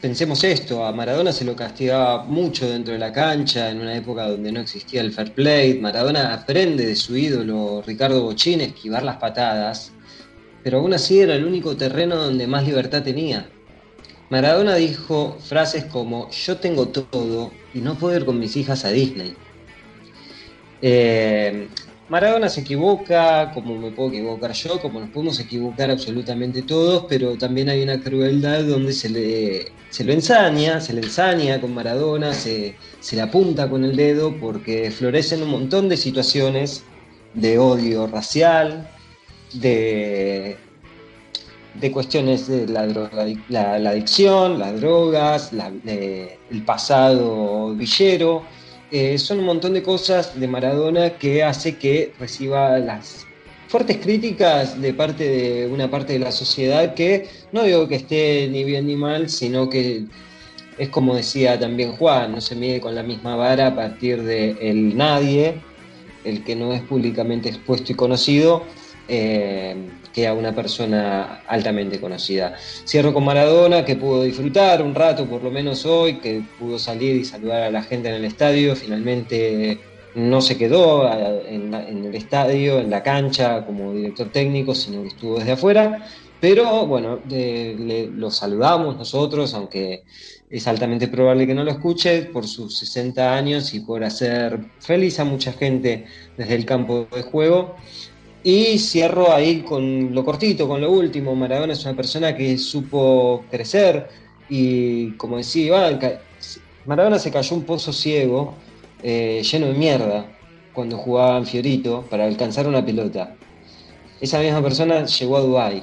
pensemos esto, a Maradona se lo castigaba mucho dentro de la cancha, en una época donde no existía el fair play. Maradona aprende de su ídolo Ricardo Bochín esquivar las patadas, pero aún así era el único terreno donde más libertad tenía. Maradona dijo frases como yo tengo todo y no puedo ir con mis hijas a Disney. Eh, Maradona se equivoca, como me puedo equivocar yo, como nos podemos equivocar absolutamente todos, pero también hay una crueldad donde se le, se ensaña, se le ensaña con Maradona, se, se le apunta con el dedo, porque florecen un montón de situaciones de odio racial, de, de cuestiones de la, droga, la, adicción, las drogas, de- el pasado villero. Eh, son un montón de cosas de Maradona que hace que reciba las fuertes críticas de parte de una parte de la sociedad que no digo que esté ni bien ni mal, sino que es como decía también Juan, no se mide con la misma vara a partir de el nadie, el que no es públicamente expuesto y conocido, eh, que a una persona altamente conocida. Cierro con Maradona, que pudo disfrutar un rato, por lo menos hoy, que pudo salir y saludar a la gente en el estadio. Finalmente no se quedó en, el estadio, en la cancha, como director técnico, sino que estuvo desde afuera. Pero bueno, le- lo saludamos nosotros, aunque es altamente probable que no lo escuche, por sus 60 años y por hacer feliz a mucha gente desde el campo de juego. Y cierro ahí con lo cortito, con lo último. Maradona es una persona que supo crecer y, como decía Iván, Maradona se cayó un pozo ciego eh, lleno de mierda cuando jugaba en Fiorito para alcanzar una pelota. Esa misma persona llegó a Dubái.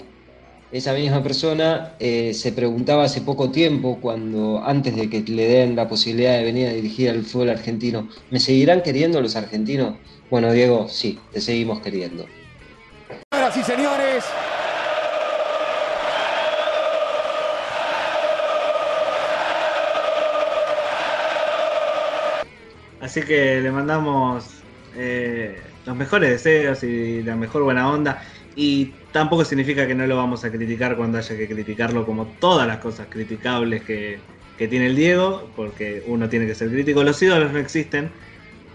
Esa misma persona eh, se preguntaba hace poco tiempo, cuando antes de que le den la posibilidad de venir a dirigir al fútbol argentino, ¿me seguirán queriendo los argentinos? Bueno, Diego, sí, te seguimos queriendo. Señoras y señores, Así que le mandamos eh, los mejores deseos y la mejor buena onda. Y tampoco significa que no lo vamos a criticar cuando haya que criticarlo, como todas las cosas criticables que, que tiene el Diego, porque uno tiene que ser crítico. Los ídolos no existen.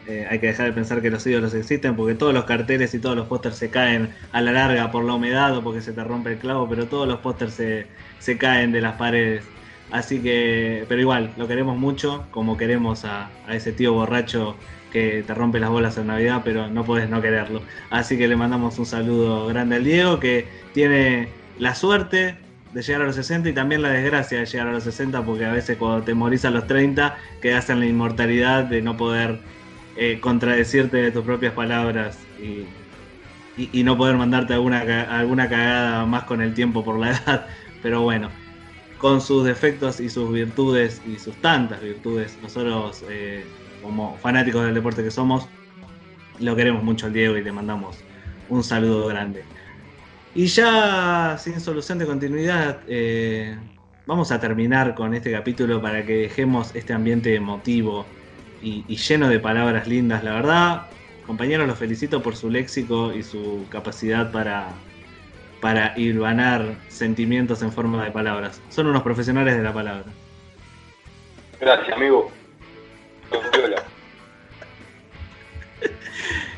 Eh, hay que dejar de pensar que los ídolos existen porque todos los carteles y todos los pósters se caen a la larga por la humedad o porque se te rompe el clavo, pero todos los pósters se, se caen de las paredes. Así que, pero igual, lo queremos mucho, como queremos a, a ese tío borracho que te rompe las bolas en Navidad, pero no podés no quererlo. Así que le mandamos un saludo grande al Diego, que tiene la suerte de llegar a los 60 y también la desgracia de llegar a los 60, porque a veces cuando te morís a los 30 quedas en la inmortalidad de no poder eh, contradecirte de tus propias palabras y, y- no poder mandarte alguna, alguna cagada más con el tiempo por la edad. Pero bueno, con sus defectos y sus virtudes y sus tantas virtudes, nosotros eh, como fanáticos del deporte que somos, lo queremos mucho al Diego y le mandamos un saludo grande. Y ya sin solución de continuidad, eh, vamos a terminar con este capítulo para que dejemos este ambiente emotivo y, y lleno de palabras lindas. La verdad, compañeros, los felicito por su léxico y su capacidad para, para hilvanar sentimientos en forma de palabras. Son unos profesionales de la palabra. Gracias, amigo.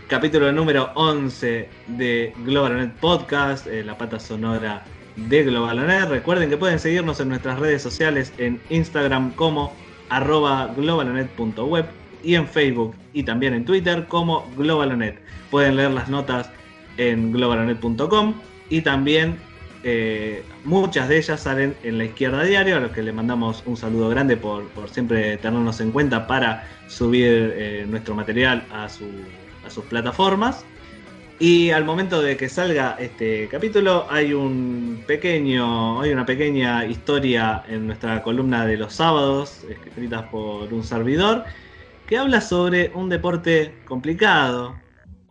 Capítulo número 11 de GlobalNet Podcast, eh, la pata sonora de GlobalNet. Recuerden que pueden seguirnos en nuestras redes sociales en Instagram como arroba globalonet.web y en Facebook y también en Twitter como globalonet. Pueden leer las notas en globalonet.com y también eh, muchas de ellas salen en la izquierda diario, a los que le mandamos un saludo grande por, por siempre tenernos en cuenta para subir eh, nuestro material a, su- a sus plataformas. Y al momento de que salga este capítulo hay un pequeño, hay una pequeña historia en nuestra columna de los sábados, escrita por un servidor, que habla sobre un deporte complicado,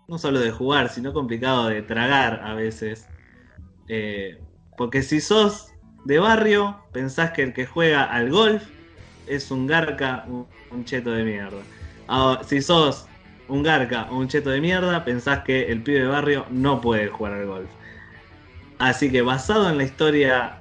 no solo de jugar, sino complicado de tragar a veces. Eh, porque si sos de barrio, pensás que el que juega al golf es un garca, un, un cheto de mierda. Ahora, si sos un garca o un cheto de mierda, pensás que el pibe de barrio no puede jugar al golf. Así que basado en la historia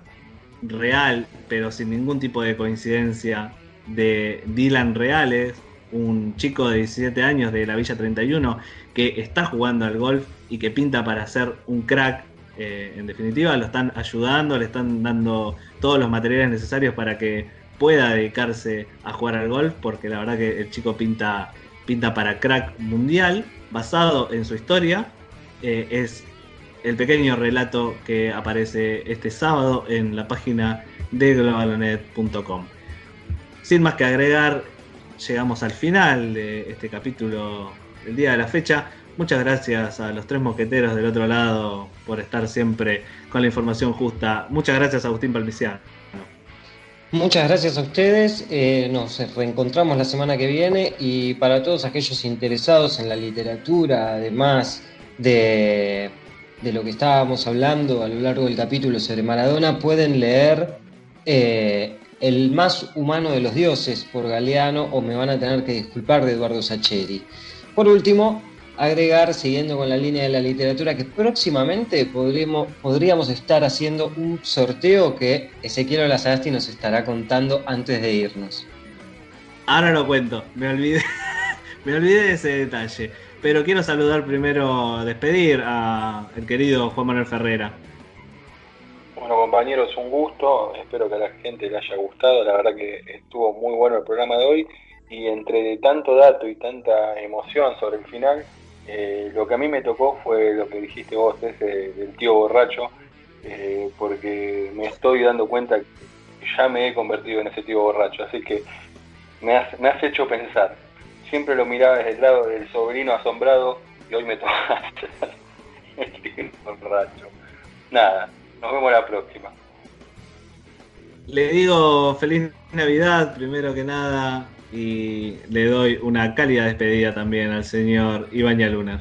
real, pero sin ningún tipo de coincidencia, de Dylan Reales, un chico de 17 años de la Villa 31 que está jugando al golf y que pinta para ser un crack. eh, en definitiva, lo están ayudando, le están dando todos los materiales necesarios para que pueda dedicarse a jugar al golf, porque la verdad que el chico pinta, pinta para crack mundial, basado en su historia. Eh, es el pequeño relato que aparece este sábado en la página de globalonet.com. Sin más que agregar, llegamos al final de este capítulo del día de la fecha. Muchas gracias a los tres mosqueteros del otro lado por estar siempre con la información justa. Muchas gracias Agustín Palmiciano. Muchas gracias a ustedes. eh, nos reencontramos la semana que viene y para todos aquellos interesados en la literatura, además de, de lo que estábamos hablando a lo largo del capítulo sobre Maradona, pueden leer eh, El más humano de los dioses por Galeano o me van a tener que disculpar de Eduardo Sacheri. Por último, agregar, siguiendo con la línea de la literatura, que próximamente podríamos, podríamos estar haciendo un sorteo que Ezequiel Olazagasti nos estará contando antes de irnos. Ahora lo cuento, me olvidé, me olvidé de ese detalle. Pero quiero saludar primero, despedir a el querido Juan Manuel Ferrera. Bueno, compañeros, un gusto. Espero que a la gente le haya gustado. La verdad que estuvo muy bueno el programa de hoy. Y entre tanto dato y tanta emoción sobre el final, eh, lo que a mí me tocó fue lo que dijiste vos, ese del tío borracho, eh, porque me estoy dando cuenta que ya me he convertido en ese tío borracho. Así que me has, hecho pensar. Siempre lo miraba desde el lado del sobrino asombrado y hoy me toca el tío borracho. Nada, nos vemos la próxima. Le digo feliz Navidad primero que nada y le doy una cálida despedida también al señor Iván Lunar.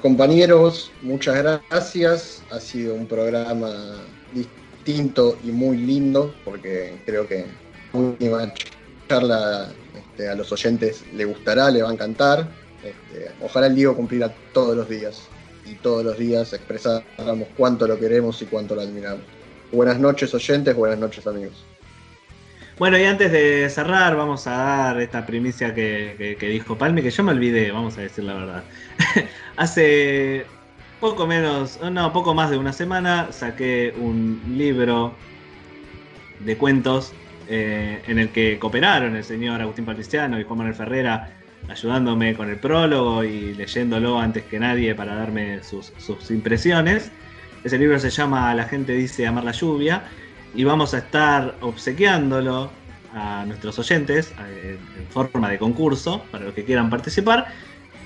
Compañeros, muchas gracias. Ha sido un programa distinto y muy lindo porque creo que última charla este, a los oyentes le gustará, le va a encantar. Este, ojalá el Diego cumpliera todos los días y todos los días expresáramos cuánto lo queremos y cuánto lo admiramos. Buenas noches oyentes, buenas noches amigos. Bueno, y antes de cerrar, vamos a dar esta primicia que, que- dijo Palme, que yo me olvidé, vamos a decir la verdad. Hace poco menos, no, poco más de una semana saqué un libro de cuentos eh, en el que cooperaron el señor Agustín Patriciano y Juan Manuel Ferrera ayudándome con el prólogo y leyéndolo antes que nadie para darme sus, sus impresiones. Ese libro se llama La gente dice amar la lluvia y vamos a estar obsequiándolo a nuestros oyentes en forma de concurso para los que quieran participar.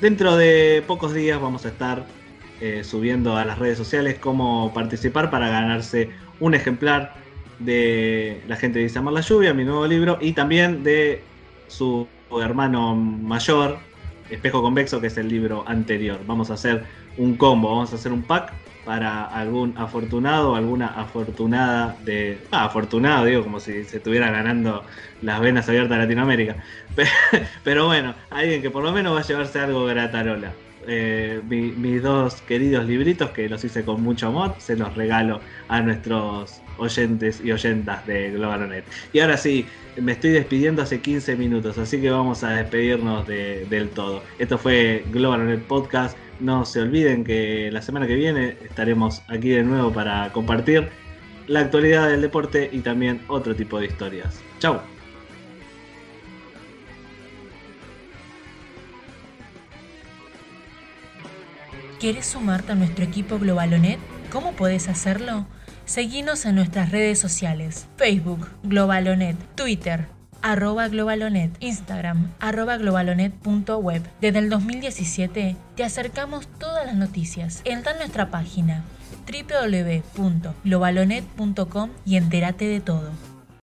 Dentro de pocos días vamos a estar eh, subiendo a las redes sociales cómo participar para ganarse un ejemplar de La gente dice amar la lluvia, mi nuevo libro, y también de su hermano mayor, Espejo Convexo, que es el libro anterior. Vamos a hacer un combo, vamos a hacer un pack para algún afortunado o alguna afortunada de. Ah, afortunado, digo, como si se estuviera ganando las venas abiertas de Latinoamérica. Pero, bueno, alguien que por lo menos va a llevarse algo gratarola. Eh, mi- mis dos queridos libritos que los hice con mucho amor, se los regalo a nuestros oyentes y oyentas de Globalonet. Y ahora sí, me estoy despidiendo hace 15 minutos, así que vamos a despedirnos de- del todo. Esto fue Globalonet Podcast. No se olviden que la semana que viene estaremos aquí de nuevo para compartir la actualidad del deporte y también otro tipo de historias. Chau. ¿Quieres sumarte a nuestro equipo Globalonet? ¿Cómo puedes hacerlo? Seguinos en nuestras redes sociales, Facebook, Globalonet, Twitter, arroba Globalonet, Instagram, arroba globalonet.web. Desde el 2017 te acercamos todas las noticias. Entra en nuestra página www.globalonet.com y entérate de todo.